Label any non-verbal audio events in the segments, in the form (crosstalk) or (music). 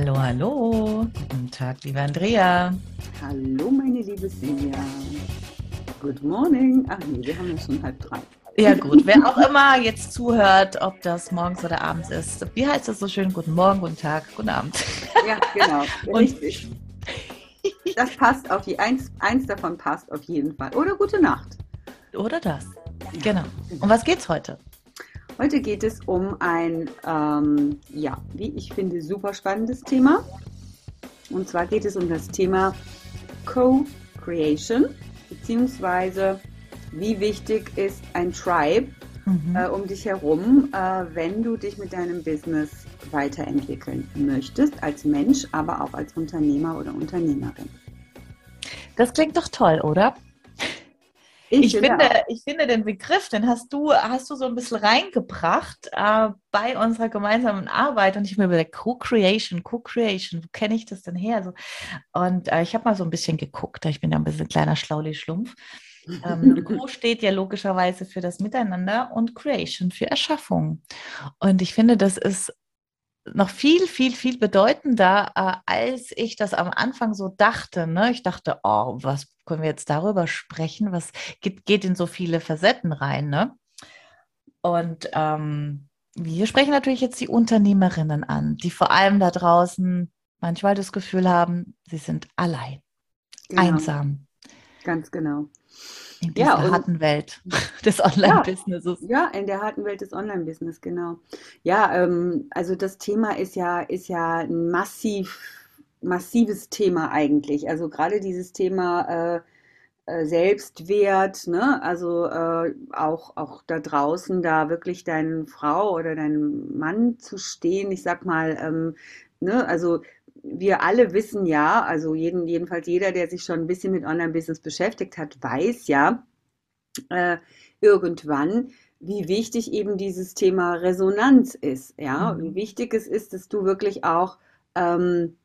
Hallo, hallo. Guten Tag, liebe Andrea. Hallo, meine liebe Silvia. Good morning. Ach nee, wir haben ja schon halb drei. Ja gut, wer auch immer jetzt zuhört, ob das morgens oder abends ist. Wie heißt das so schön? Guten Morgen, guten Tag, guten Abend. Ja, genau. (laughs) Richtig. Das passt auf die eins, eins davon passt auf jeden Fall. Oder gute Nacht. Oder das. Genau. Um was geht's heute? Heute geht es um ein, ähm, ja, wie ich finde, super spannendes Thema. Und zwar geht es um das Thema Co-Creation, beziehungsweise wie wichtig ist ein Tribe mhm. äh, um dich herum, äh, wenn du dich mit deinem Business weiterentwickeln möchtest, als Mensch, aber auch als Unternehmer oder Unternehmerin. Das klingt doch toll, oder? Ich, ich finde, ich finde den Begriff, den hast du, hast du so ein bisschen reingebracht äh, bei unserer gemeinsamen Arbeit und ich mir überlegt, Co-Creation, Co-Creation, wo kenne ich das denn her? So, und äh, ich habe mal so ein bisschen geguckt, ich bin ja ein bisschen kleiner Schlauli-Schlumpf. Ähm, (laughs) Co steht ja logischerweise für das Miteinander und Creation für Erschaffung. Und ich finde, das ist noch viel, viel, viel bedeutender, äh, als ich das am Anfang so dachte. Ne? Ich dachte, oh, was können wir jetzt darüber sprechen? Was geht, geht in so viele Facetten rein? Ne? Und ähm, wir sprechen natürlich jetzt die Unternehmerinnen an, die vor allem da draußen manchmal das Gefühl haben, sie sind allein, genau. einsam. Ganz genau. In dieser ja, harten Welt (laughs) des Online-Businesses. Ja, ja, in der harten Welt des Online-Business, genau. Ja, ähm, also das Thema ist ja, ist ja ein massiv, massives Thema eigentlich. Also gerade dieses Thema äh, äh, Selbstwert, ne? also äh, auch, auch da draußen da wirklich deine Frau oder deinem Mann zu stehen. Ich sag mal, ähm, ne? also wir alle wissen ja, also jeden, jedenfalls jeder, der sich schon ein bisschen mit Online-Business beschäftigt hat, weiß ja äh, irgendwann, wie wichtig eben dieses Thema Resonanz ist. Ja, mhm. wie wichtig es ist, dass du wirklich auch ähm,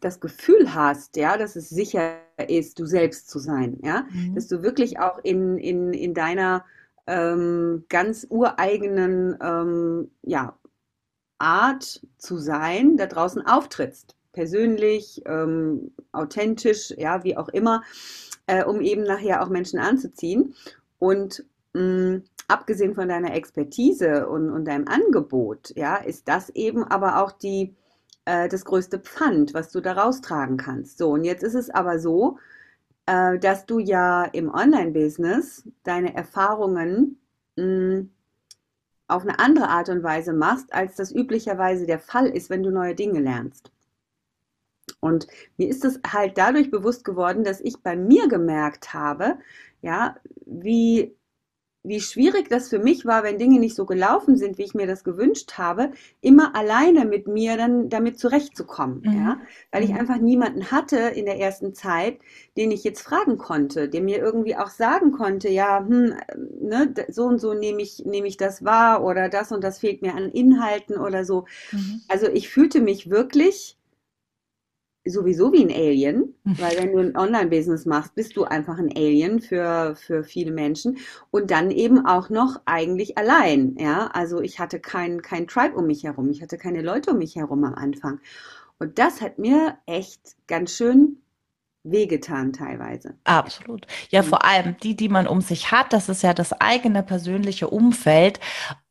das Gefühl hast, ja, dass es sicher ist, du selbst zu sein. Ja, mhm. dass du wirklich auch in, in, in deiner ähm, ganz ureigenen ähm, ja, Art zu sein, da draußen auftrittst persönlich, ähm, authentisch, ja, wie auch immer, äh, um eben nachher auch Menschen anzuziehen. Und mh, mm, abgesehen von deiner Expertise und, und deinem Angebot, ja, ist das eben aber auch die, äh, das größte Pfand, was du da raustragen kannst. So, und jetzt ist es aber so, äh, dass du ja im Online-Business deine Erfahrungen mh, mm, auf eine andere Art und Weise machst, als das üblicherweise der Fall ist, wenn du neue Dinge lernst. Und mir ist es halt dadurch bewusst geworden, dass ich bei mir gemerkt habe, ja, wie, wie schwierig das für mich war, wenn Dinge nicht so gelaufen sind, wie ich mir das gewünscht habe, immer alleine mit mir dann damit zurechtzukommen, mhm. ja, weil ich mhm. einfach niemanden hatte in der ersten Zeit, den ich jetzt fragen konnte, der mir irgendwie auch sagen konnte, ja, hm, ne, so und so nehme ich, nehme ich das wahr oder das und das fehlt mir an Inhalten oder so. Mhm. Also ich fühlte mich wirklich sowieso wie ein Alien, hm. weil wenn du ein Online-Business machst, bist du einfach ein Alien für, für viele Menschen und dann eben auch noch eigentlich allein, ja, also ich hatte kein, kein Tribe um mich herum, ich hatte keine Leute um mich herum am Anfang und das hat mir echt ganz schön wehgetan teilweise. Absolut. Ja, mhm. vor allem die, die man um sich hat, das ist ja das eigene persönliche Umfeld.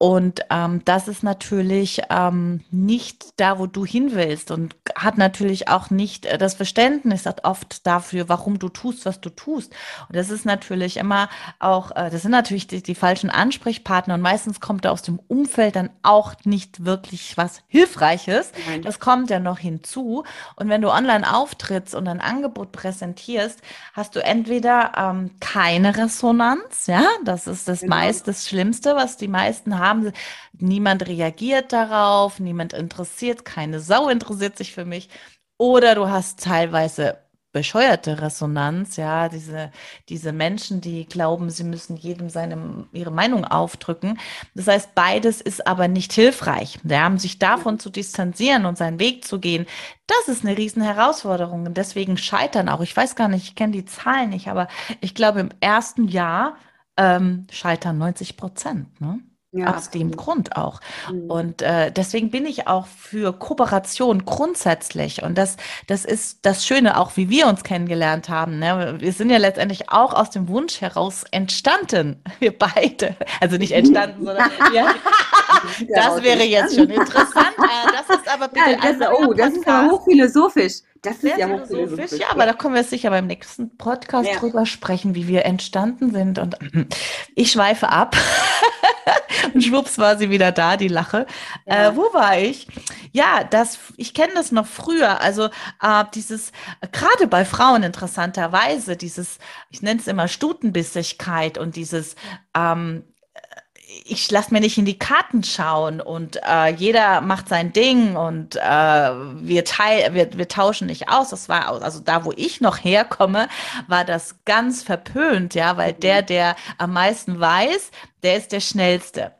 Und ähm, das ist natürlich ähm, nicht da, wo du hin willst und hat natürlich auch nicht äh, das Verständnis oft dafür, warum du tust, was du tust. Und das ist natürlich immer auch, äh, das sind natürlich die, die falschen Ansprechpartner und meistens kommt da aus dem Umfeld dann auch nicht wirklich was Hilfreiches. Nein. Das kommt ja noch hinzu. Und wenn du online auftrittst und ein Angebot präsentierst, hast du entweder ähm, keine Resonanz, ja, das ist das genau. meist das Schlimmste, was die meisten haben haben. Niemand reagiert darauf, niemand interessiert, keine Sau interessiert sich für mich. Oder du hast teilweise bescheuerte Resonanz, ja, diese, diese Menschen, die glauben, sie müssen jedem seine, ihre Meinung aufdrücken. Das heißt, beides ist aber nicht hilfreich. Ja, sich davon zu distanzieren und seinen Weg zu gehen, das ist eine riesen Herausforderung. Und deswegen scheitern auch, ich weiß gar nicht, ich kenne die Zahlen nicht, aber ich glaube, im ersten Jahr ähm, scheitern 90 Prozent. Ne? Ja, Aus dem Grund auch. Mhm. Und äh, deswegen bin ich auch für Kooperation grundsätzlich. Und das, das ist das Schöne, auch wie wir uns kennengelernt haben. Ne? Wir sind ja letztendlich auch aus dem Wunsch heraus entstanden, (laughs) wir beide. Also nicht entstanden, (laughs) sondern ja, das wäre jetzt schon (laughs) interessant. Äh, das ist aber bitte ja, das, Oh, das ist aber hochphilosophisch. Das ist ja philosophisch. Ja, aber da können wir sicher beim nächsten Podcast ja. drüber sprechen, wie wir entstanden sind. Und (clears throat) ich schweife ab. (laughs) und schwupps war sie wieder da, die Lache. Ja. Äh, wo war ich? Ja, das, ich kenne das noch früher. Also äh, dieses, gerade bei Frauen interessanterweise, dieses, ich nenne es immer Stutenbissigkeit und dieses, ähm, ich lasse mir nicht in die Karten schauen und äh, jeder macht sein Ding und äh, wir, teil, wir, wir tauschen nicht aus. Das war also da, wo ich noch herkomme, war das ganz verpönt, ja, weil der, der am meisten weiß, der ist der schnellste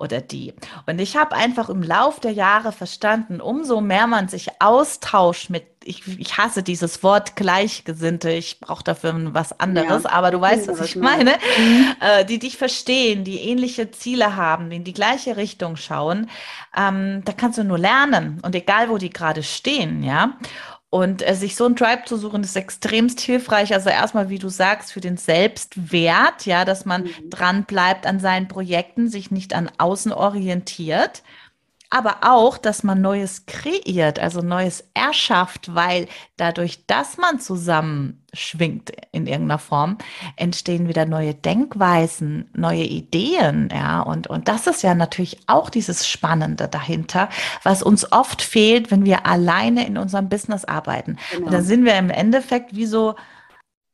oder die. Und ich habe einfach im Lauf der Jahre verstanden, umso mehr man sich austauscht mit, ich, ich hasse dieses Wort Gleichgesinnte, ich brauche dafür was anderes, ja, aber du weißt, was ich meine, mhm. äh, die dich verstehen, die ähnliche Ziele haben, die in die gleiche Richtung schauen, ähm, da kannst du nur lernen und egal, wo die gerade stehen, ja. Und äh, sich so ein Tribe zu suchen, ist extremst hilfreich. Also erstmal, wie du sagst, für den Selbstwert, ja, dass man mhm. dran bleibt an seinen Projekten, sich nicht an außen orientiert aber auch, dass man Neues kreiert, also Neues erschafft, weil dadurch, dass man zusammen schwingt in irgendeiner Form, entstehen wieder neue Denkweisen, neue Ideen, ja, und, und das ist ja natürlich auch dieses Spannende dahinter, was uns oft fehlt, wenn wir alleine in unserem Business arbeiten. Genau. Und dann sind wir im Endeffekt wie so,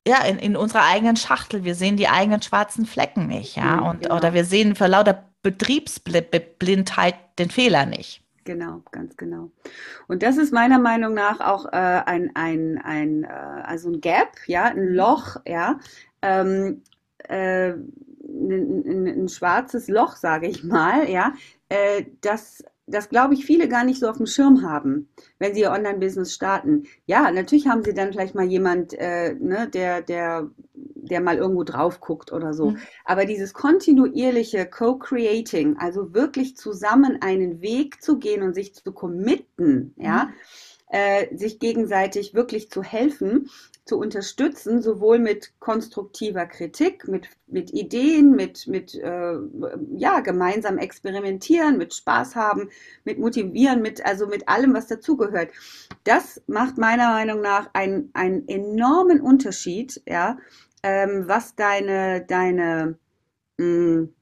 ja, in, in unserer eigenen Schachtel. Wir sehen die eigenen schwarzen Flecken nicht, ja. Und, genau. Oder wir sehen vor lauter Betriebsblindheit den Fehler nicht. Genau, ganz genau. Und das ist meiner Meinung nach auch äh, ein, ein, ein, äh, also ein Gap, ja, ein Loch, ja, ähm, äh, ein, ein, ein, schwarzes Loch, sage ich mal, ja, äh, das das glaube ich viele gar nicht so auf dem Schirm haben, wenn sie ihr Online-Business starten. Ja, natürlich haben sie dann vielleicht mal jemand, äh, ne, der, der, der mal irgendwo drauf guckt oder so. Mhm. Aber dieses kontinuierliche Co-Creating, also wirklich zusammen einen Weg zu gehen und sich zu committen, mhm. ja, äh, sich gegenseitig wirklich zu helfen, zu unterstützen, sowohl mit konstruktiver Kritik, mit, mit Ideen, mit, mit äh, ja, gemeinsam experimentieren, mit Spaß haben, mit motivieren, mit, also mit allem, was dazugehört. Das macht meiner Meinung nach einen, einen enormen Unterschied, ja, ähm, was deine, deine, mh, mm,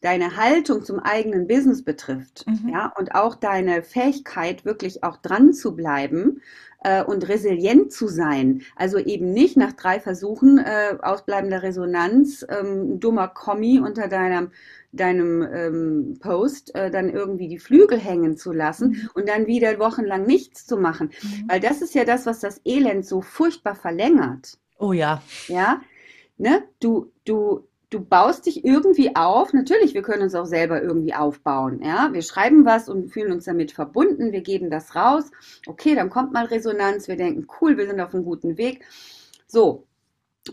deine Haltung zum eigenen Business betrifft, mhm. ja, und auch deine Fähigkeit, wirklich auch dran zu bleiben äh, und resilient zu sein. Also eben nicht nach drei Versuchen äh, ausbleibender Resonanz, ähm, dummer Kommi unter deinem deinem ähm, Post äh, dann irgendwie die Flügel hängen zu lassen mhm. und dann wieder wochenlang nichts zu machen. Mhm. Weil das ist ja das, was das Elend so furchtbar verlängert. Oh ja. Ja. Ne? Du, du, du baust dich irgendwie auf. Natürlich, wir können uns auch selber irgendwie aufbauen. Ja, wir schreiben was und fühlen uns damit verbunden. Wir geben das raus. Okay, dann kommt mal Resonanz. Wir denken, cool, wir sind auf einem guten Weg. So.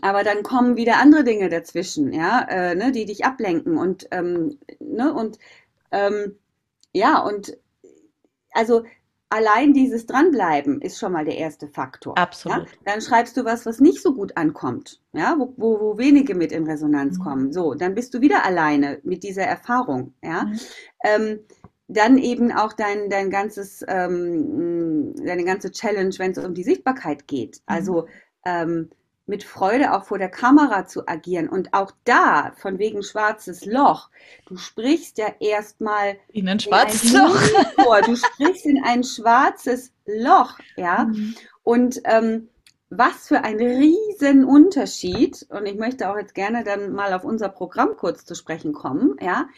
Aber dann kommen wieder andere Dinge dazwischen, ja, äh, ne, die dich ablenken und, ähm, ne, und, ähm, ja, und, also, allein dieses Dranbleiben ist schon mal der erste Faktor. Absolut. Ja? Dann schreibst du was, was nicht so gut ankommt, ja, wo, wo, wo wenige mit in Resonanz mhm. kommen. So, dann bist du wieder alleine mit dieser Erfahrung, ja. Mhm. Ähm, dann eben auch dein, dein ganzes, ähm, deine ganze Challenge, wenn es um die Sichtbarkeit geht. Mhm. Also ähm, mit Freude auch vor der Kamera zu agieren. Und auch da, von wegen schwarzes Loch, du sprichst ja erstmal in ein schwarzes in ein Loch vor. Du sprichst in ein schwarzes Loch, ja. Mhm. Und ähm, was für ein riesen Unterschied, und ich möchte auch jetzt gerne dann mal auf unser Programm kurz zu sprechen kommen, ja,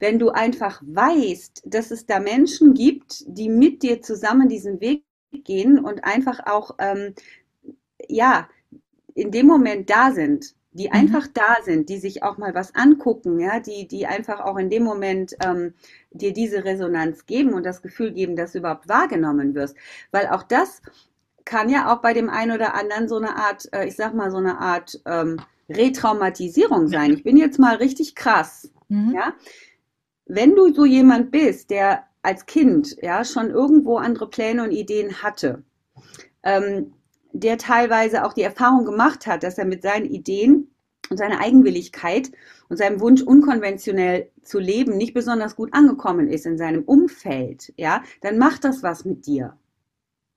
wenn du einfach weißt, dass es da Menschen gibt, die mit dir zusammen diesen Weg gehen und einfach auch, ähm, ja, in dem Moment da sind, die mhm. einfach da sind, die sich auch mal was angucken, ja, die, die einfach auch in dem Moment ähm, dir diese Resonanz geben und das Gefühl geben, dass du überhaupt wahrgenommen wirst. Weil auch das kann ja auch bei dem einen oder anderen so eine Art, äh, ich sag mal, so eine Art ähm, Retraumatisierung sein. Ich bin jetzt mal richtig krass, mhm. ja. Wenn du so jemand bist, der als Kind ja schon irgendwo andere Pläne und Ideen hatte, ähm, der teilweise auch die Erfahrung gemacht hat, dass er mit seinen Ideen und seiner Eigenwilligkeit und seinem Wunsch, unkonventionell zu leben, nicht besonders gut angekommen ist in seinem Umfeld, ja, dann macht das was mit dir.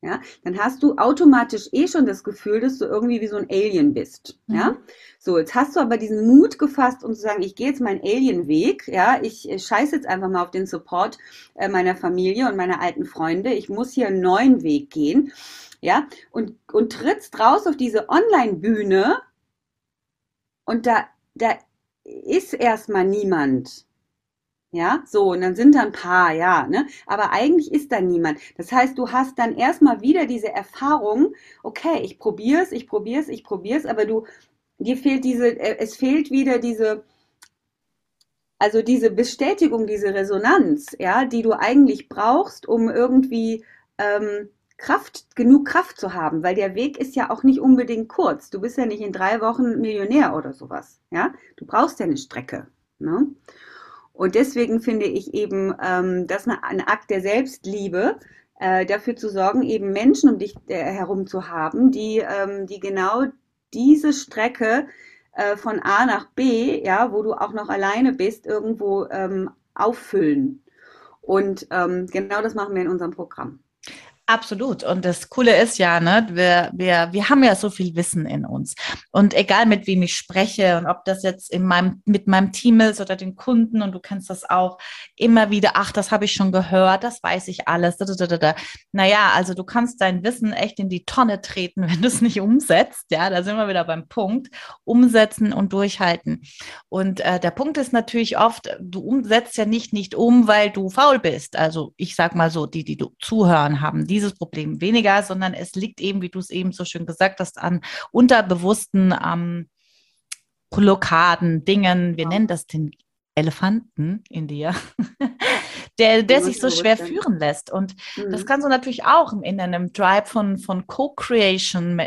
Ja, dann hast du automatisch eh schon das Gefühl, dass du irgendwie wie so ein Alien bist. Mhm. Ja, so jetzt hast du aber diesen Mut gefasst, um zu sagen, ich gehe jetzt meinen Alien-Weg. Ja, ich scheiße jetzt einfach mal auf den Support äh, meiner Familie und meiner alten Freunde. Ich muss hier einen neuen Weg gehen ja, und, und trittst raus auf diese Online-Bühne und da, da ist erstmal niemand. Ja, so, und dann sind da ein paar, ja, ne? Aber eigentlich ist da niemand. Das heißt, du hast dann erstmal wieder diese Erfahrung, okay, ich probier's, ich probier's, ich probier's, aber du, dir fehlt diese, äh, es fehlt wieder diese, also diese Bestätigung, diese Resonanz, ja, die du eigentlich brauchst, um irgendwie ähm, Kraft, genug Kraft zu haben, weil der Weg ist ja auch nicht unbedingt kurz. Du bist ja nicht in drei Wochen Millionär oder sowas. Ja, du brauchst ja eine Strecke. Ne? Und deswegen finde ich eben ähm, das eine, ein Akt der Selbstliebe, äh, dafür zu sorgen, eben Menschen um dich äh, herum zu haben, die, ähm, die genau diese Strecke äh, von A nach B, ja, wo du auch noch alleine bist, irgendwo ähm, auffüllen. Und ähm, genau das machen wir in unserem Programm. Absolut. Und das Coole ist ja, ne, wir, wir, wir haben ja so viel Wissen in uns. Und egal mit wem ich spreche und ob das jetzt in meinem, mit meinem Team ist oder den Kunden und du kennst das auch immer wieder, ach, das habe ich schon gehört, das weiß ich alles. Da, da, da, da. Naja, also du kannst dein Wissen echt in die Tonne treten, (laughs) wenn du es nicht umsetzt. Ja, da sind wir wieder beim Punkt. Umsetzen und durchhalten. Und äh, der Punkt ist natürlich oft, du umsetzt ja nicht nicht um, weil du faul bist. Also ich sag mal so, die, die du zuhören haben, dieses Problem weniger, sondern es liegt eben, wie du es eben so schön gesagt hast, an unterbewussten ähm, Blockaden, Dingen, wir nennen das den Elefanten in dir, (laughs) der, der sich so schwer führen lässt. Und mhm. das kannst du natürlich auch in einem Drive von, von Co-Creation,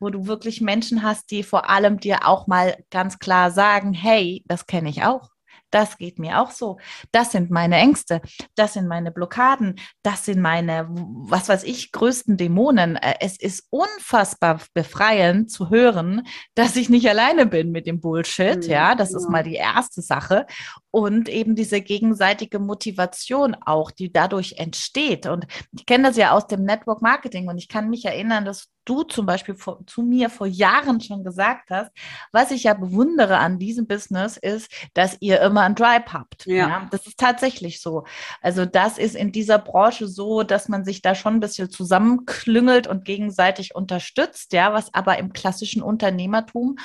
wo du wirklich Menschen hast, die vor allem dir auch mal ganz klar sagen, hey, das kenne ich auch das geht mir auch so. Das sind meine Ängste, das sind meine Blockaden, das sind meine, was weiß ich, größten Dämonen. Äh, es ist unfassbar befreiend zu hören, dass ich nicht alleine bin mit dem Bullshit. Mhm, ja, das ja. ist mal die erste Sache. Und eben diese gegenseitige Motivation auch, die dadurch entsteht. Und ich kenne das ja aus dem Network Marketing und ich kann mich erinnern, dass du zum Beispiel vor, zu mir vor Jahren schon gesagt hast, was ich ja bewundere an diesem Business ist, dass ihr immer ein Drive habt. Ja. ja. Das ist tatsächlich so. Also das ist in dieser Branche so, dass man sich da schon ein bisschen zusammenklüngelt und gegenseitig unterstützt, ja, was aber im klassischen Unternehmertum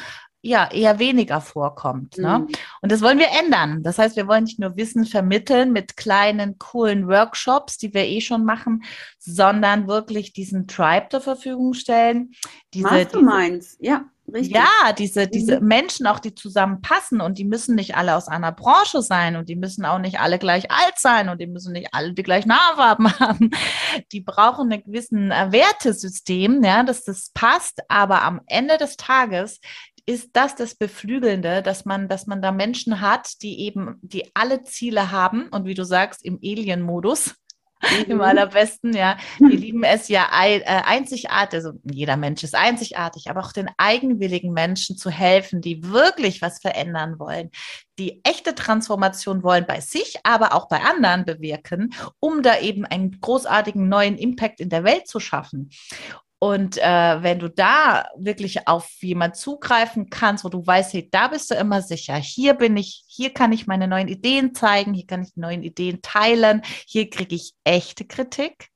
ja eher weniger vorkommt. Ne? Mhm. Und das wollen wir ändern. Das heißt, wir wollen nicht nur Wissen vermitteln mit kleinen, coolen Workshops, die wir eh schon machen, sondern wirklich diesen Tribe zur Verfügung stellen. Diese, Masterminds, diese, ja. Richtig. Ja, diese, diese mhm. Menschen auch, die zusammenpassen und die müssen nicht alle aus einer Branche sein und die müssen auch nicht alle gleich alt sein und die müssen nicht alle die gleichen Haarfarben (laughs) haben. Die brauchen ein gewissen äh, Wertesystem, ja, dass das passt, aber am Ende des Tages ist das das Beflügelnde, dass man, dass man da Menschen hat, die eben, die alle Ziele haben und wie du sagst, im Alien-Modus (laughs) im mhm. allerbesten, ja. Wir (laughs) lieben es ja äh, einzigartig, also jeder Mensch ist einzigartig, aber auch den eigenwilligen Menschen zu helfen, die wirklich was verändern wollen, die echte Transformation wollen bei sich, aber auch bei anderen bewirken, um da eben einen großartigen neuen Impact in der Welt zu schaffen. Und äh, wenn du da wirklich auf jemand zugreifen kannst, wo du weißt, hey, da bist du immer sicher, hier bin ich, hier kann ich meine neuen Ideen zeigen, hier kann ich neuen Ideen teilen, hier kriege ich echte Kritik,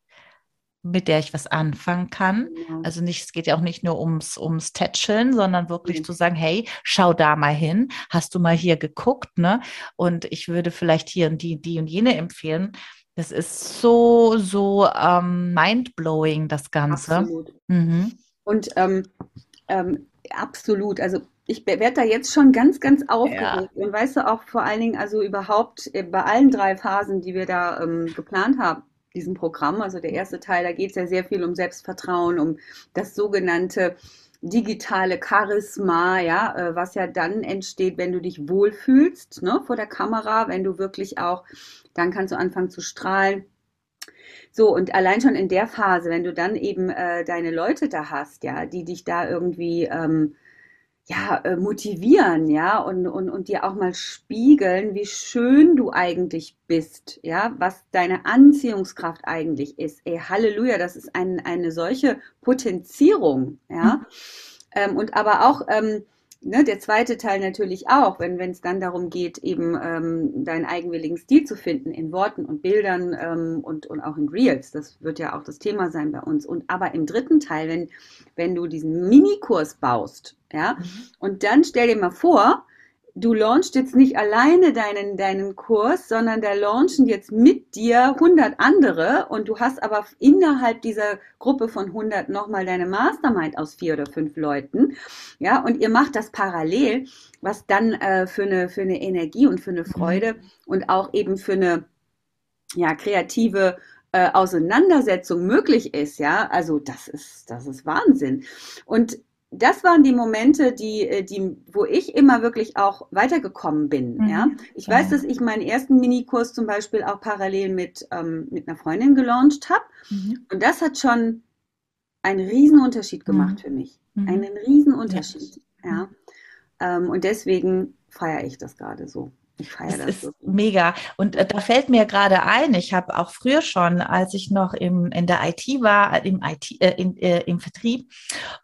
mit der ich was anfangen kann. Ja. Also nicht, es geht ja auch nicht nur ums, ums Tätscheln, sondern wirklich mhm. zu sagen, hey, schau da mal hin, hast du mal hier geguckt, ne? Und ich würde vielleicht hier und die, die und jene empfehlen. Das ist so, so ähm, mindblowing, das Ganze. Absolut. Mhm. Und ähm, ähm, absolut, also ich werde da jetzt schon ganz, ganz aufgeregt. Ja. Und weißt du auch vor allen Dingen, also überhaupt äh, bei allen drei Phasen, die wir da ähm, geplant haben, diesem Programm, also der erste Teil, da geht es ja sehr viel um Selbstvertrauen, um das sogenannte digitale Charisma, ja, äh, was ja dann entsteht, wenn du dich wohlfühlst, ne, vor der Kamera, wenn du wirklich auch, dann kannst du anfangen zu strahlen. So, und allein schon in der Phase, wenn du dann eben äh, deine Leute da hast, ja, die dich da irgendwie ähm, ja, äh, motivieren, ja, und, und, und dir auch mal spiegeln, wie schön du eigentlich bist, ja, was deine Anziehungskraft eigentlich ist. Ey, Halleluja, das ist ein, eine solche Potenzierung, ja. Mhm. Ähm, und aber auch, ähm, ne, der zweite Teil natürlich auch, wenn es dann darum geht, eben ähm, deinen eigenwilligen Stil zu finden in Worten und Bildern ähm, und, und auch in Reels. Das wird ja auch das Thema sein bei uns. Und aber im dritten Teil, wenn, wenn du diesen Minikurs baust, ja, mhm. und dann stell dir mal vor, du launchst jetzt nicht alleine deinen, deinen Kurs, sondern da launchen jetzt mit dir 100 andere und du hast aber innerhalb dieser Gruppe von 100 nochmal deine Mastermind aus vier oder fünf Leuten. Ja, und ihr macht das parallel, was dann äh, für, eine, für eine Energie und für eine Freude mhm. und auch eben für eine ja, kreative äh, Auseinandersetzung möglich ist, ja, also das ist, das ist Wahnsinn. Und das waren die Momente, die, äh, die, wo ich immer wirklich auch weitergekommen bin. Mhm. Ja, ich weiß, dass ich meinen ersten Minikurs zum Beispiel auch parallel mit ähm, mit einer Freundin gelauncht habe, mhm. und das hat schon einen Riesenunterschied gemacht mhm. für mich, mhm. einen Riesenunterschied. Ja, ja. Ähm, und deswegen feiere ich das gerade so. Ich feiere das. ist wirklich. mega. Und äh, da fällt mir gerade ein, ich habe auch früher schon, als ich noch im, in der IT war, im, IT, äh, in, äh, im Vertrieb,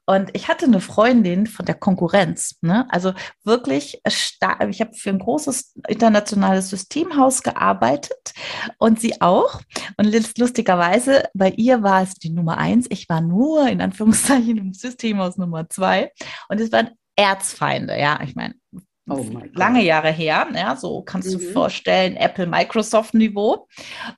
und ich hatte eine Freundin von der Konkurrenz. Ne? Also wirklich, stark. ich habe für ein großes internationales Systemhaus gearbeitet und sie auch. Und lustigerweise, bei ihr war es die Nummer eins. Ich war nur in Anführungszeichen im Systemhaus Nummer zwei. Und es waren Erzfeinde, ja, ich meine, Oh lange Jahre her, ja, so kannst mhm. du vorstellen, Apple, Microsoft Niveau.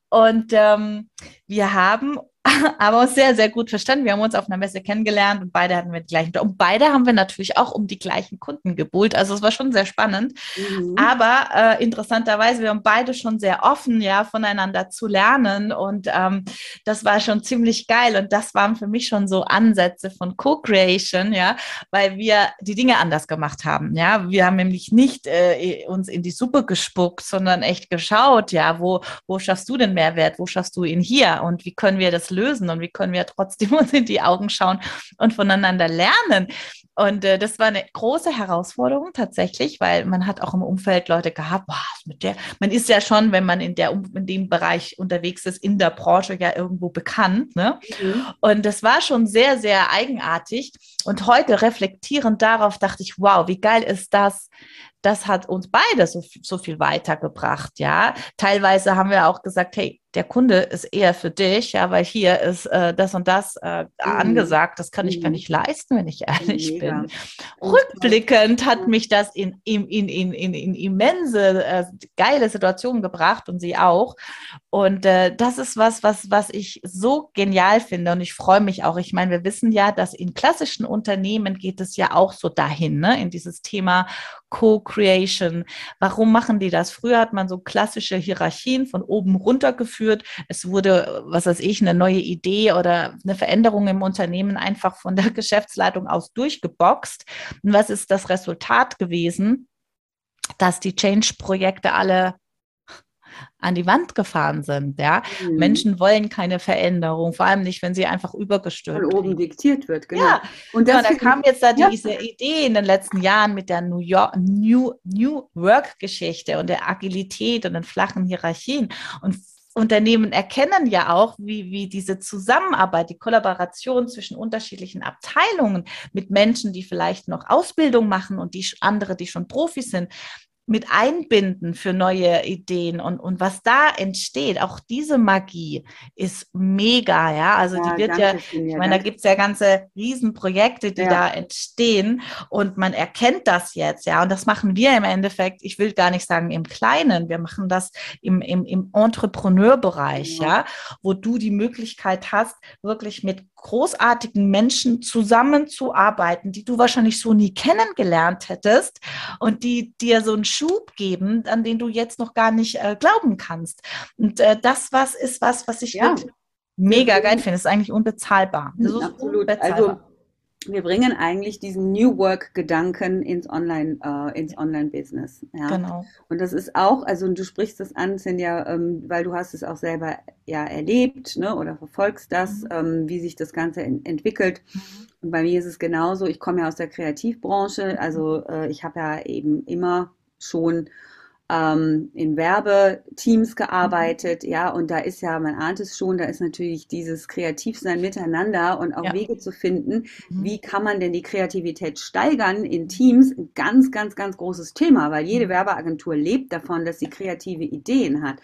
Und ähm, wir haben (laughs) aber sehr, sehr gut verstanden. Wir haben uns auf einer Messe kennengelernt und beide hatten wir die gleichen. Und beide haben wir natürlich auch um die gleichen Kunden gebuhlt. Also es war schon sehr spannend. Mhm. Aber äh, interessanterweise, wir haben beide schon sehr offen, ja, voneinander zu lernen. Und ähm, das war schon ziemlich geil. Und das waren für mich schon so Ansätze von Co-Creation, ja, weil wir die Dinge anders gemacht haben. Ja, wir haben nämlich nicht äh, uns in die Suppe gespuckt, sondern echt geschaut, ja, wo, wo schaffst du den Mehrwert? Wo schaffst du ihn hier? Und wie können wir das lösen und wie können wir trotzdem (laughs) uns in die Augen schauen und voneinander lernen. Und äh, das war eine große Herausforderung tatsächlich, weil man hat auch im Umfeld Leute gehabt, boah, mit der, man ist ja schon, wenn man in, der, in dem Bereich unterwegs ist, in der Branche ja irgendwo bekannt. Ne? Mhm. Und das war schon sehr, sehr eigenartig. Und heute reflektierend darauf dachte ich, wow, wie geil ist das, das hat uns beide so, so viel weitergebracht, ja. Teilweise haben wir auch gesagt, hey, der Kunde ist eher für dich, ja, weil hier ist äh, das und das äh, mhm. angesagt, das kann ich gar mhm. nicht leisten, wenn ich ehrlich Mega. bin. Rückblickend hat mich das in, in, in, in, in, immense, äh, geile Situationen gebracht und sie auch. Und äh, das ist was, was, was ich so genial finde und ich freue mich auch. Ich meine, wir wissen ja, dass in klassischen Unternehmen geht es ja auch so dahin, ne, in dieses Thema Co-Creation. Warum machen die das? Früher hat man so klassische Hierarchien von oben runter geführt. Es wurde, was weiß ich, eine neue Idee oder eine Veränderung im Unternehmen einfach von der (laughs) Geschäftsleitung aus durchgeboxt. Und was ist das Resultat gewesen? Dass die Change-Projekte alle an die Wand gefahren sind. Ja? Mhm. Menschen wollen keine Veränderung, vor allem nicht, wenn sie einfach übergestülpt Von oben diktiert wird, genau. Ja, und ja, da kam jetzt da diese ja. Idee in den letzten Jahren mit der New, York, New, New Work-Geschichte und der Agilität und den flachen Hierarchien. Und Unternehmen erkennen ja auch, wie, wie diese Zusammenarbeit, die Kollaboration zwischen unterschiedlichen Abteilungen mit Menschen, die vielleicht noch Ausbildung machen und die andere, die schon Profis sind, mit einbinden für neue Ideen und, und was da entsteht, auch diese Magie ist mega, ja. Also ja, die wird ja, ich meine, da gibt es ja ganze Riesenprojekte, die ja. da entstehen und man erkennt das jetzt, ja. Und das machen wir im Endeffekt, ich will gar nicht sagen im Kleinen, wir machen das im, im, im Entrepreneurbereich, ja. ja, wo du die Möglichkeit hast, wirklich mit großartigen Menschen zusammenzuarbeiten, die du wahrscheinlich so nie kennengelernt hättest und die dir so einen Schub geben, an den du jetzt noch gar nicht äh, glauben kannst. Und äh, das was ist was, was ich ja. mega geil finde. Das ist eigentlich unbezahlbar. Das ist Absolut. Unbezahlbar. Also wir bringen eigentlich diesen New Work-Gedanken ins Online, äh, ins Online-Business. Ja? Genau. Und das ist auch, also du sprichst das an, Sinja, ähm, weil du hast es auch selber ja erlebt, ne, oder verfolgst das, mhm. ähm, wie sich das Ganze in, entwickelt. Mhm. Und bei mir ist es genauso. Ich komme ja aus der Kreativbranche, also äh, ich habe ja eben immer schon ähm, in Werbeteams gearbeitet, mhm. ja, und da ist ja, man ahnt es schon, da ist natürlich dieses Kreativsein miteinander und auch ja. Wege zu finden, mhm. wie kann man denn die Kreativität steigern in Teams, ein ganz, ganz, ganz großes Thema, weil jede mhm. Werbeagentur lebt davon, dass sie kreative Ideen hat.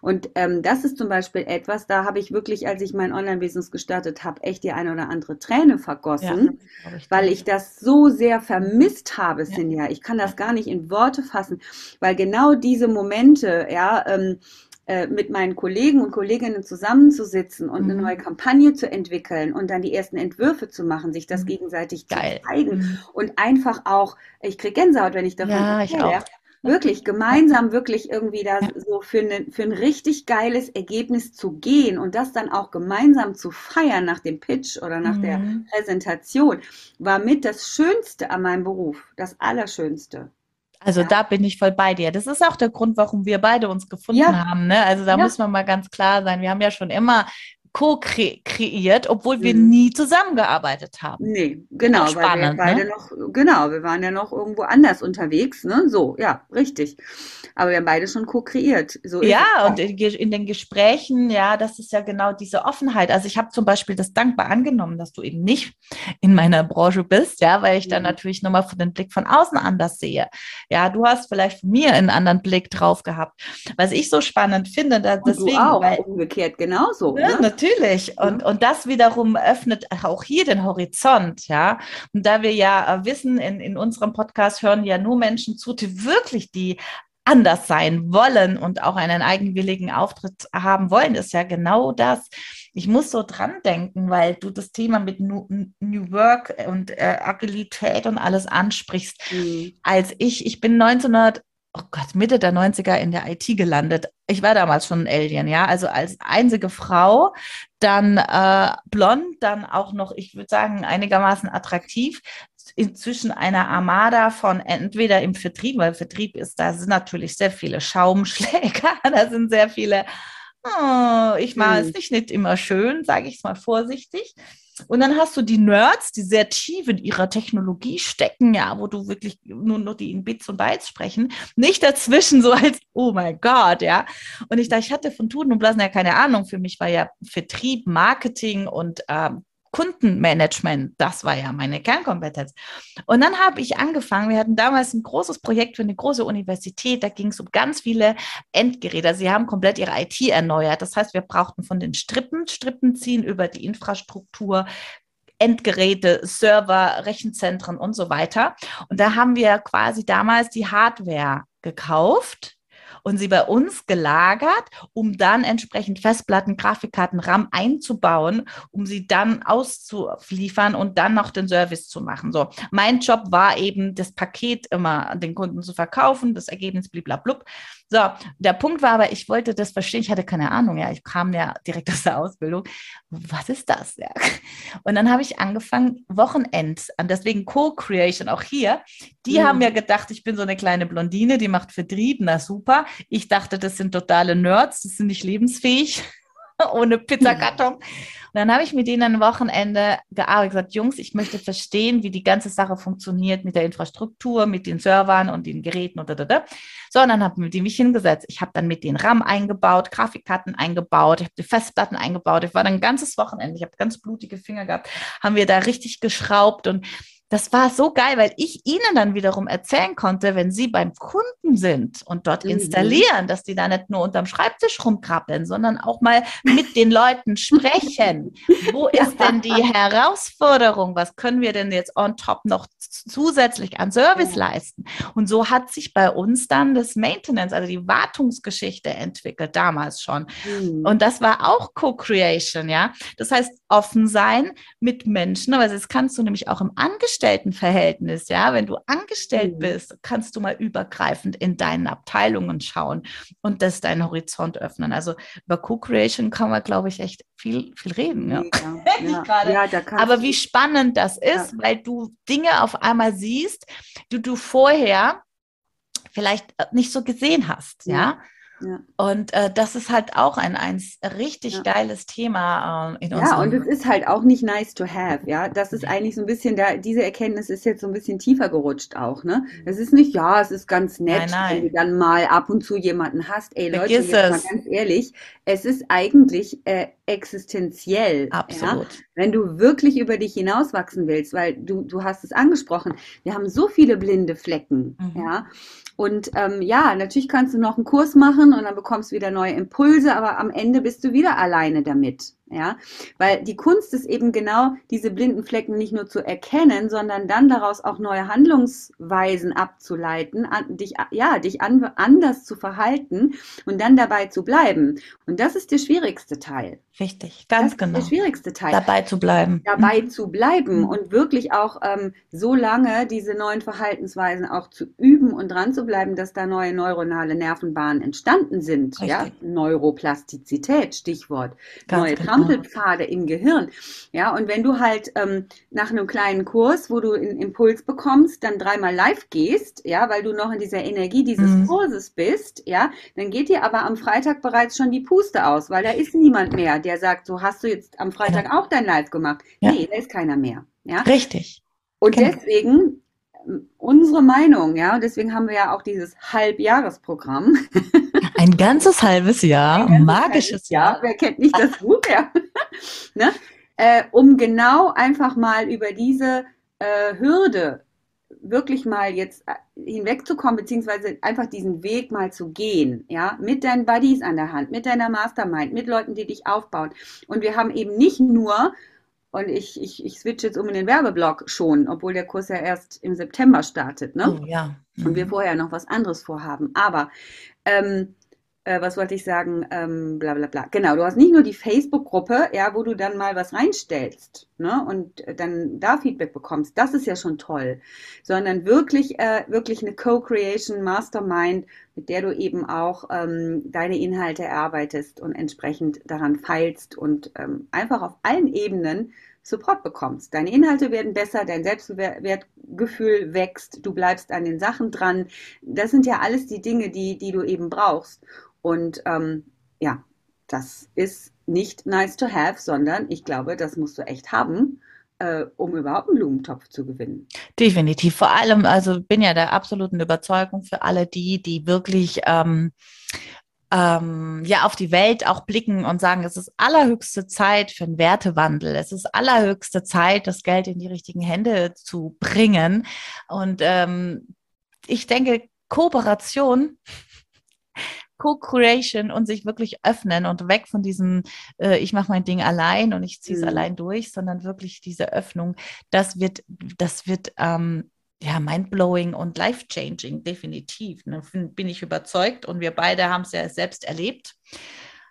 Und ähm, das ist zum Beispiel etwas, da habe ich wirklich, als ich mein Online-Business gestartet habe, echt die eine oder andere Träne vergossen, ja, ich weil ich das so sehr vermisst habe, ja. Sinja. Ich kann das gar nicht in Worte fassen, weil genau genau diese Momente, ja, ähm, äh, mit meinen Kollegen und Kolleginnen zusammenzusitzen und mhm. eine neue Kampagne zu entwickeln und dann die ersten Entwürfe zu machen, sich das mhm. gegenseitig Geil. zu zeigen mhm. und einfach auch, ich kriege Gänsehaut, wenn ich davon ja, ich auch. wirklich gemeinsam wirklich irgendwie da ja. so für, ne, für ein richtig geiles Ergebnis zu gehen und das dann auch gemeinsam zu feiern nach dem Pitch oder nach mhm. der Präsentation, war mit das Schönste an meinem Beruf, das Allerschönste. Also ja. da bin ich voll bei dir. Das ist auch der Grund, warum wir beide uns gefunden ja. haben. Ne? Also da ja. müssen wir mal ganz klar sein. Wir haben ja schon immer co-kreiert, obwohl wir mhm. nie zusammengearbeitet haben. Nee, genau, spannend, weil wir beide ne? noch, genau, wir waren ja noch irgendwo anders unterwegs, ne? So, ja, richtig. Aber wir haben beide schon co-kreiert. So ja, und in, in, den Gesprächen, ja, das ist ja genau diese Offenheit. Also ich habe zum Beispiel das dankbar angenommen, dass du eben nicht in meiner Branche bist, ja, weil ich mhm. dann natürlich nochmal von den Blick von außen anders sehe. Ja, du hast vielleicht von mir einen anderen Blick drauf gehabt. Was ich so spannend finde, da, deswegen. Du auch, weil, umgekehrt genauso. Ja, ne? Natürlich Natürlich. Und, und das wiederum öffnet auch hier den Horizont, ja. Und da wir ja äh, wissen, in, in unserem Podcast hören ja nur Menschen zu, die wirklich die anders sein wollen und auch einen eigenwilligen Auftritt haben wollen, ist ja genau das. Ich muss so dran denken, weil du das Thema mit New, New Work und äh, Agilität und alles ansprichst. Mhm. Als ich, ich bin 1900 oh Gott, Mitte der 90er in der IT gelandet. Ich war damals schon ein Alien, ja, also als einzige Frau, dann äh, blond, dann auch noch, ich würde sagen, einigermaßen attraktiv, inzwischen einer Armada von entweder im Vertrieb, weil Vertrieb ist, da sind natürlich sehr viele Schaumschläger, (laughs) da sind sehr viele, oh, ich mache es mhm. nicht, nicht immer schön, sage ich es mal vorsichtig. Und dann hast du die Nerds, die sehr tief in ihrer Technologie stecken, ja, wo du wirklich nur noch die in Bits und Bytes sprechen, nicht dazwischen so als, oh mein Gott, ja. Und ich dachte, ich hatte von Tuten und Blasen ja keine Ahnung. Für mich war ja Vertrieb, Marketing und ähm, Kundenmanagement, das war ja meine Kernkompetenz. Und dann habe ich angefangen, wir hatten damals ein großes Projekt für eine große Universität, da ging es um ganz viele Endgeräte. Sie haben komplett ihre IT erneuert. Das heißt, wir brauchten von den Strippen, Strippen ziehen über die Infrastruktur, Endgeräte, Server, Rechenzentren und so weiter. Und da haben wir quasi damals die Hardware gekauft und sie bei uns gelagert, um dann entsprechend Festplatten, Grafikkarten, RAM einzubauen, um sie dann auszuliefern und dann noch den Service zu machen. So, mein Job war eben, das Paket immer den Kunden zu verkaufen, das Ergebnis bliblablub. So, der Punkt war aber, ich wollte das verstehen. Ich hatte keine Ahnung. Ja, ich kam ja direkt (laughs) aus der Ausbildung. Was ist das? Ja. Und dann habe ich angefangen, Wochenends, an deswegen Co-Creation auch hier. Die mhm. haben ja gedacht, ich bin so eine kleine Blondine, die macht Vertrieb. Na super. Ich dachte, das sind totale Nerds, das sind nicht lebensfähig. (laughs) ohne Pizzakarton. Und dann habe ich mit denen ein Wochenende gearbeitet, gesagt, Jungs, ich möchte verstehen, wie die ganze Sache funktioniert mit der Infrastruktur, mit den Servern und den Geräten und da, da, da. So, und dann haben die mich hingesetzt. Ich habe dann mit den RAM eingebaut, Grafikkarten eingebaut, ich habe die Festplatten eingebaut. Ich war dann ein ganzes Wochenende, ich habe ganz blutige Finger gehabt, haben wir da richtig geschraubt und das war so geil, weil ich ihnen dann wiederum erzählen konnte, wenn sie beim Kunden sind und dort mhm. installieren, dass die da nicht nur unterm Schreibtisch rumkrabbeln, sondern auch mal mit den Leuten (laughs) sprechen. Wo ist denn die Herausforderung? Was können wir denn jetzt on top noch zusätzlich an Service leisten? Und so hat sich bei uns dann das Maintenance, also die Wartungsgeschichte entwickelt, damals schon. Mhm. Und das war auch Co-Creation, ja. Das heißt, offen sein mit Menschen, aber das kannst du nämlich auch im Angestellten Angestelltenverhältnis, ja, wenn du angestellt mhm. bist, kannst du mal übergreifend in deinen Abteilungen schauen und das deinen Horizont öffnen. Also über Co-Creation kann man, glaube ich, echt viel, viel reden. Ja. (laughs) Ja, ja. ja Aber wie spannend das ist, weil du Dinge auf einmal siehst, die du vorher vielleicht äh, nicht so gesehen hast, ja. Ja. Und äh, das ist halt auch ein, ein richtig ja. geiles Thema äh, in unserem... Ja, und es ist halt auch nicht nice to have, ja. Das ist eigentlich so ein bisschen, da, diese Erkenntnis ist jetzt so ein bisschen tiefer gerutscht auch, ne. Mhm. Es ist nicht, ja, es ist ganz nett, nein, nein. wenn du dann mal ab und zu jemanden hast. Ey, Leute, jetzt mal ganz ehrlich, es ist eigentlich äh, existenziell. Absolut. Ja? Wenn du wirklich über dich hinauswachsen willst, weil du, du hast es angesprochen, wir haben so viele blinde Flecken, mhm. ja. Und ähm, ja, natürlich kannst du noch einen Kurs machen und dann bekommst du wieder neue Impulse, aber am Ende bist du wieder alleine damit. Ja, weil die Kunst ist eben genau, diese blinden Flecken nicht nur zu erkennen, sondern dann daraus auch neue Handlungsweisen abzuleiten, an, dich, ja, dich an, anders zu verhalten und dann dabei zu bleiben. Und das ist der schwierigste Teil. Richtig, ganz das genau. Ist der schwierigste Teil. Dabei zu bleiben. Dabei mhm. zu bleiben mhm. und wirklich auch ähm, so lange diese neuen Verhaltensweisen auch zu üben und dran zu bleiben, dass da neue neuronale Nervenbahnen entstanden sind. Richtig. Ja, Neuroplastizität, Stichwort. Ganz neue genau. Trampelpfade im Gehirn. Ja, und wenn du halt ähm, nach einem kleinen Kurs, wo du einen Impuls bekommst, dann dreimal live gehst, ja, weil du noch in dieser Energie dieses mhm. Kurses bist, ja, dann geht dir aber am Freitag bereits schon die Puste aus, weil da ist niemand mehr, der sagt, so hast du jetzt am Freitag auch dein Live gemacht. Ja. Nee, da ist keiner mehr. Ja? Richtig. Und genau. deswegen unsere Meinung, ja, deswegen haben wir ja auch dieses Halbjahresprogramm. (laughs) Ein ganzes halbes Jahr, ein magisches Jahr. Jahr. Wer kennt nicht das (laughs) Buch? Ja. (laughs) ne? äh, um genau einfach mal über diese äh, Hürde wirklich mal jetzt äh, hinwegzukommen, beziehungsweise einfach diesen Weg mal zu gehen, ja, mit deinen Buddies an der Hand, mit deiner Mastermind, mit Leuten, die dich aufbauen. Und wir haben eben nicht nur und ich, ich, ich switch jetzt um in den Werbeblock schon, obwohl der Kurs ja erst im September startet. Ne? Oh, ja. Mhm. Und wir mhm. vorher noch was anderes vorhaben. Aber ähm, äh, was wollte ich sagen, ähm, bla bla bla. Genau, du hast nicht nur die Facebook-Gruppe, ja, wo du dann mal was reinstellst ne, und dann da Feedback bekommst, das ist ja schon toll, sondern wirklich, äh, wirklich eine Co-Creation Mastermind, mit der du eben auch ähm, deine Inhalte erarbeitest und entsprechend daran feilst und ähm, einfach auf allen Ebenen Support bekommst. Deine Inhalte werden besser, dein Selbstwertgefühl wächst, du bleibst an den Sachen dran. Das sind ja alles die Dinge, die, die du eben brauchst. Und ähm, ja, das ist nicht nice to have, sondern ich glaube, das musst du echt haben, äh, um überhaupt einen Blumentopf zu gewinnen. Definitiv. Vor allem, also bin ja der absoluten Überzeugung für alle die, die wirklich ähm, ähm, ja auf die Welt auch blicken und sagen, es ist allerhöchste Zeit für einen Wertewandel. Es ist allerhöchste Zeit, das Geld in die richtigen Hände zu bringen. Und ähm, ich denke, Kooperation Co-Creation und sich wirklich öffnen und weg von diesem, äh, ich mache mein Ding allein und ich ziehe es mhm. allein durch, sondern wirklich diese Öffnung, das wird, das wird ähm, ja, mindblowing und life-changing, definitiv. Ne? Bin ich überzeugt und wir beide haben es ja selbst erlebt.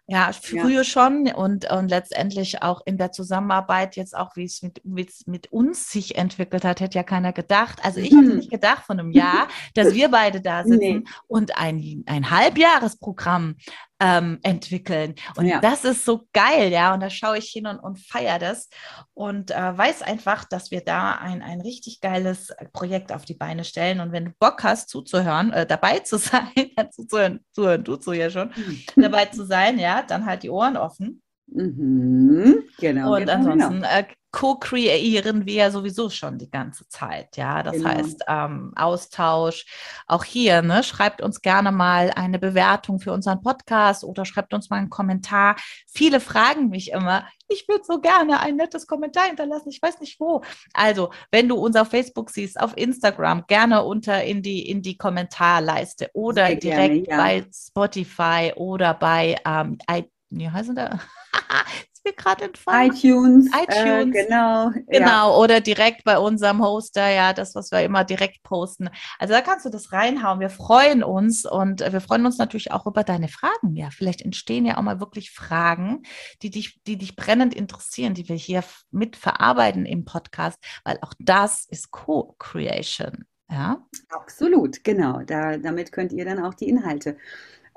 Ja, früher ja. schon und, und letztendlich auch in der Zusammenarbeit jetzt auch, wie es mit, mit, mit uns sich entwickelt hat, hätte ja keiner gedacht. Also ich hätte nicht gedacht von einem Jahr, dass wir beide da (laughs) sitzen nee. und ein, ein Halbjahresprogramm ähm, entwickeln. Und ja. das ist so geil, ja. Und da schaue ich hin und, und feiere das und äh, weiß einfach, dass wir da ein, ein richtig geiles Projekt auf die Beine stellen. Und wenn du Bock hast, zuzuhören, äh, dabei zu (laughs) sein, zuzuhören, zuhören tust du ja schon, mhm. dabei zu sein, ja, dann halt die Ohren offen. Mhm, genau. Und genau, ansonsten genau. Äh, co-kreieren wir sowieso schon die ganze Zeit. Ja, das genau. heißt ähm, Austausch. Auch hier, ne, schreibt uns gerne mal eine Bewertung für unseren Podcast oder schreibt uns mal einen Kommentar. Viele fragen mich immer, ich würde so gerne ein nettes Kommentar hinterlassen. Ich weiß nicht wo. Also, wenn du uns auf Facebook siehst, auf Instagram, gerne unter in die, in die Kommentarleiste oder Sehr direkt gerne, ja. bei Spotify oder bei ähm, Wie heißt der? mir gerade entfallen. iTunes. Äh, iTunes. Äh, genau. Genau. Ja. Oder direkt bei unserem Hoster, ja, das, was wir immer direkt posten. Also da kannst du das reinhauen. Wir freuen uns und wir freuen uns natürlich auch über deine Fragen. Ja, vielleicht entstehen ja auch mal wirklich Fragen, die dich, die dich brennend interessieren, die wir hier mit verarbeiten im Podcast, weil auch das ist Co-Creation. Ja. Absolut, genau. Da, damit könnt ihr dann auch die Inhalte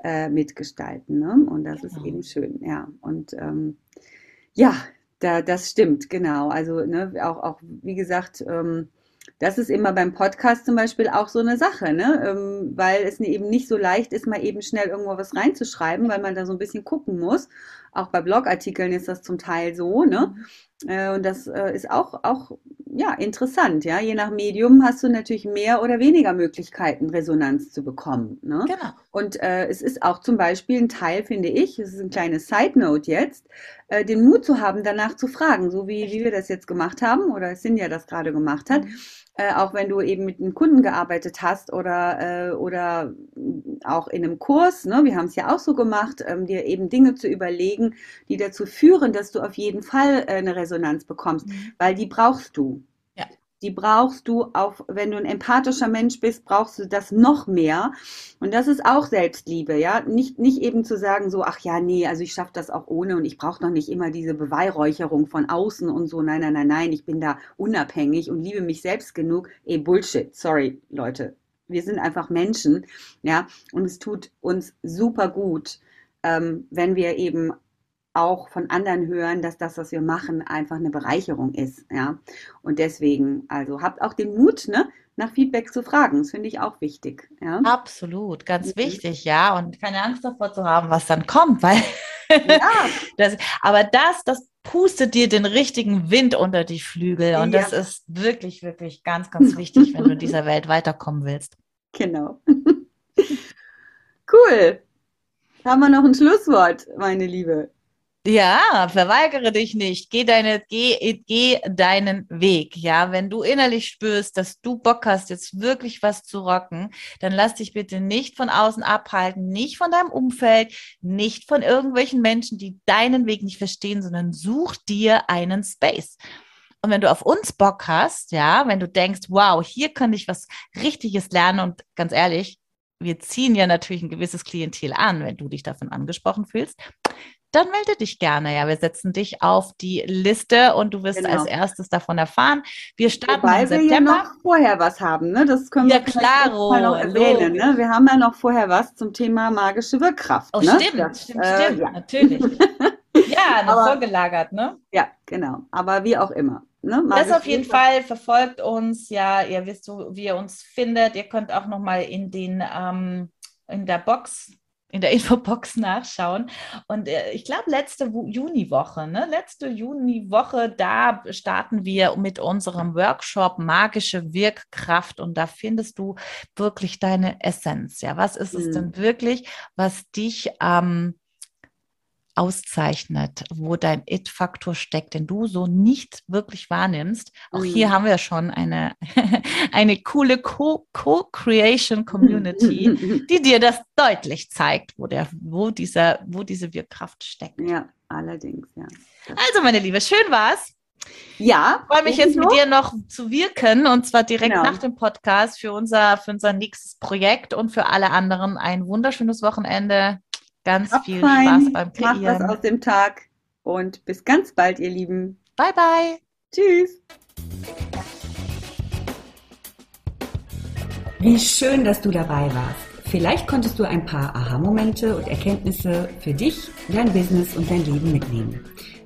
äh, mitgestalten. Ne? Und das genau. ist eben schön, ja. Und ähm, ja, da, das stimmt, genau. Also ne, auch, auch, wie gesagt, ähm, das ist immer beim Podcast zum Beispiel auch so eine Sache, ne? Ähm, weil es eben nicht so leicht ist, mal eben schnell irgendwo was reinzuschreiben, weil man da so ein bisschen gucken muss. Auch bei Blogartikeln ist das zum Teil so, ne? Mhm. Äh, und das äh, ist auch, auch ja, interessant, ja. Je nach Medium hast du natürlich mehr oder weniger Möglichkeiten, Resonanz zu bekommen. Ne? Genau. Und äh, es ist auch zum Beispiel ein Teil, finde ich, es ist ein kleines Side-Note jetzt, äh, den Mut zu haben, danach zu fragen, so wie, wie wir das jetzt gemacht haben oder Sinja das gerade gemacht hat. Mhm. Äh, auch wenn du eben mit einem Kunden gearbeitet hast oder, äh, oder auch in einem Kurs, ne, wir haben es ja auch so gemacht, ähm, dir eben Dinge zu überlegen, die dazu führen, dass du auf jeden Fall äh, eine Resonanz bekommst, mhm. weil die brauchst du die brauchst du auch, wenn du ein empathischer Mensch bist, brauchst du das noch mehr. Und das ist auch Selbstliebe, ja. Nicht, nicht eben zu sagen so, ach ja, nee, also ich schaffe das auch ohne und ich brauche noch nicht immer diese Beweihräucherung von außen und so. Nein, nein, nein, nein, ich bin da unabhängig und liebe mich selbst genug. Ey, Bullshit, sorry, Leute. Wir sind einfach Menschen, ja. Und es tut uns super gut, ähm, wenn wir eben auch von anderen hören, dass das, was wir machen, einfach eine Bereicherung ist. Ja? Und deswegen, also habt auch den Mut, ne, nach Feedback zu fragen. Das finde ich auch wichtig. Ja? Absolut, ganz mhm. wichtig, ja. Und keine Angst davor zu haben, was dann kommt, weil ja. (laughs) das, aber das, das pustet dir den richtigen Wind unter die Flügel. Und ja. das ist wirklich, wirklich ganz, ganz wichtig, wenn du in dieser Welt weiterkommen willst. Genau. (laughs) cool. Haben wir noch ein Schlusswort, meine Liebe? Ja, verweigere dich nicht. Geh, deine, geh, geh deinen Weg. Ja, wenn du innerlich spürst, dass du Bock hast, jetzt wirklich was zu rocken, dann lass dich bitte nicht von außen abhalten, nicht von deinem Umfeld, nicht von irgendwelchen Menschen, die deinen Weg nicht verstehen, sondern such dir einen Space. Und wenn du auf uns Bock hast, ja, wenn du denkst, wow, hier könnte ich was Richtiges lernen und ganz ehrlich, wir ziehen ja natürlich ein gewisses Klientel an, wenn du dich davon angesprochen fühlst, dann melde dich gerne. Ja, wir setzen dich auf die Liste und du wirst genau. als erstes davon erfahren. Wir starten Wobei im September. wir ja noch vorher was haben, ne? Das können ja, wir klaro, mal noch erwähnen. Ne? Wir haben ja noch vorher was zum Thema magische Wirkkraft. Oh, ne? stimmt, das, stimmt, äh, stimmt, ja. natürlich. (laughs) ja, noch vorgelagert, ne? Ja, genau. Aber wie auch immer. Ne? Das auf jeden Fall verfolgt uns. Ja, ihr wisst, wie ihr uns findet. Ihr könnt auch noch mal in den ähm, in der Box in der (laughs) Infobox nachschauen. Und äh, ich glaube, letzte Juniwoche, ne? letzte Juniwoche, da starten wir mit unserem Workshop Magische Wirkkraft und da findest du wirklich deine Essenz. Ja, was ist es mhm. denn wirklich, was dich ähm, auszeichnet, wo dein It-Faktor steckt, den du so nicht wirklich wahrnimmst. Auch mhm. hier haben wir schon eine, (laughs) eine coole Co-Creation-Community, (laughs) die dir das deutlich zeigt, wo, der, wo, dieser, wo diese Wirkkraft steckt. Ja, allerdings, ja. Also, meine Liebe, schön war's. Ja. Ich freue mich jetzt mit dir noch zu wirken und zwar direkt genau. nach dem Podcast für unser, für unser nächstes Projekt und für alle anderen ein wunderschönes Wochenende Ganz Hab viel fein, Spaß beim Kreieren. Macht was aus dem Tag und bis ganz bald, ihr Lieben. Bye, bye. Tschüss. Wie schön, dass du dabei warst. Vielleicht konntest du ein paar Aha-Momente und Erkenntnisse für dich, dein Business und dein Leben mitnehmen.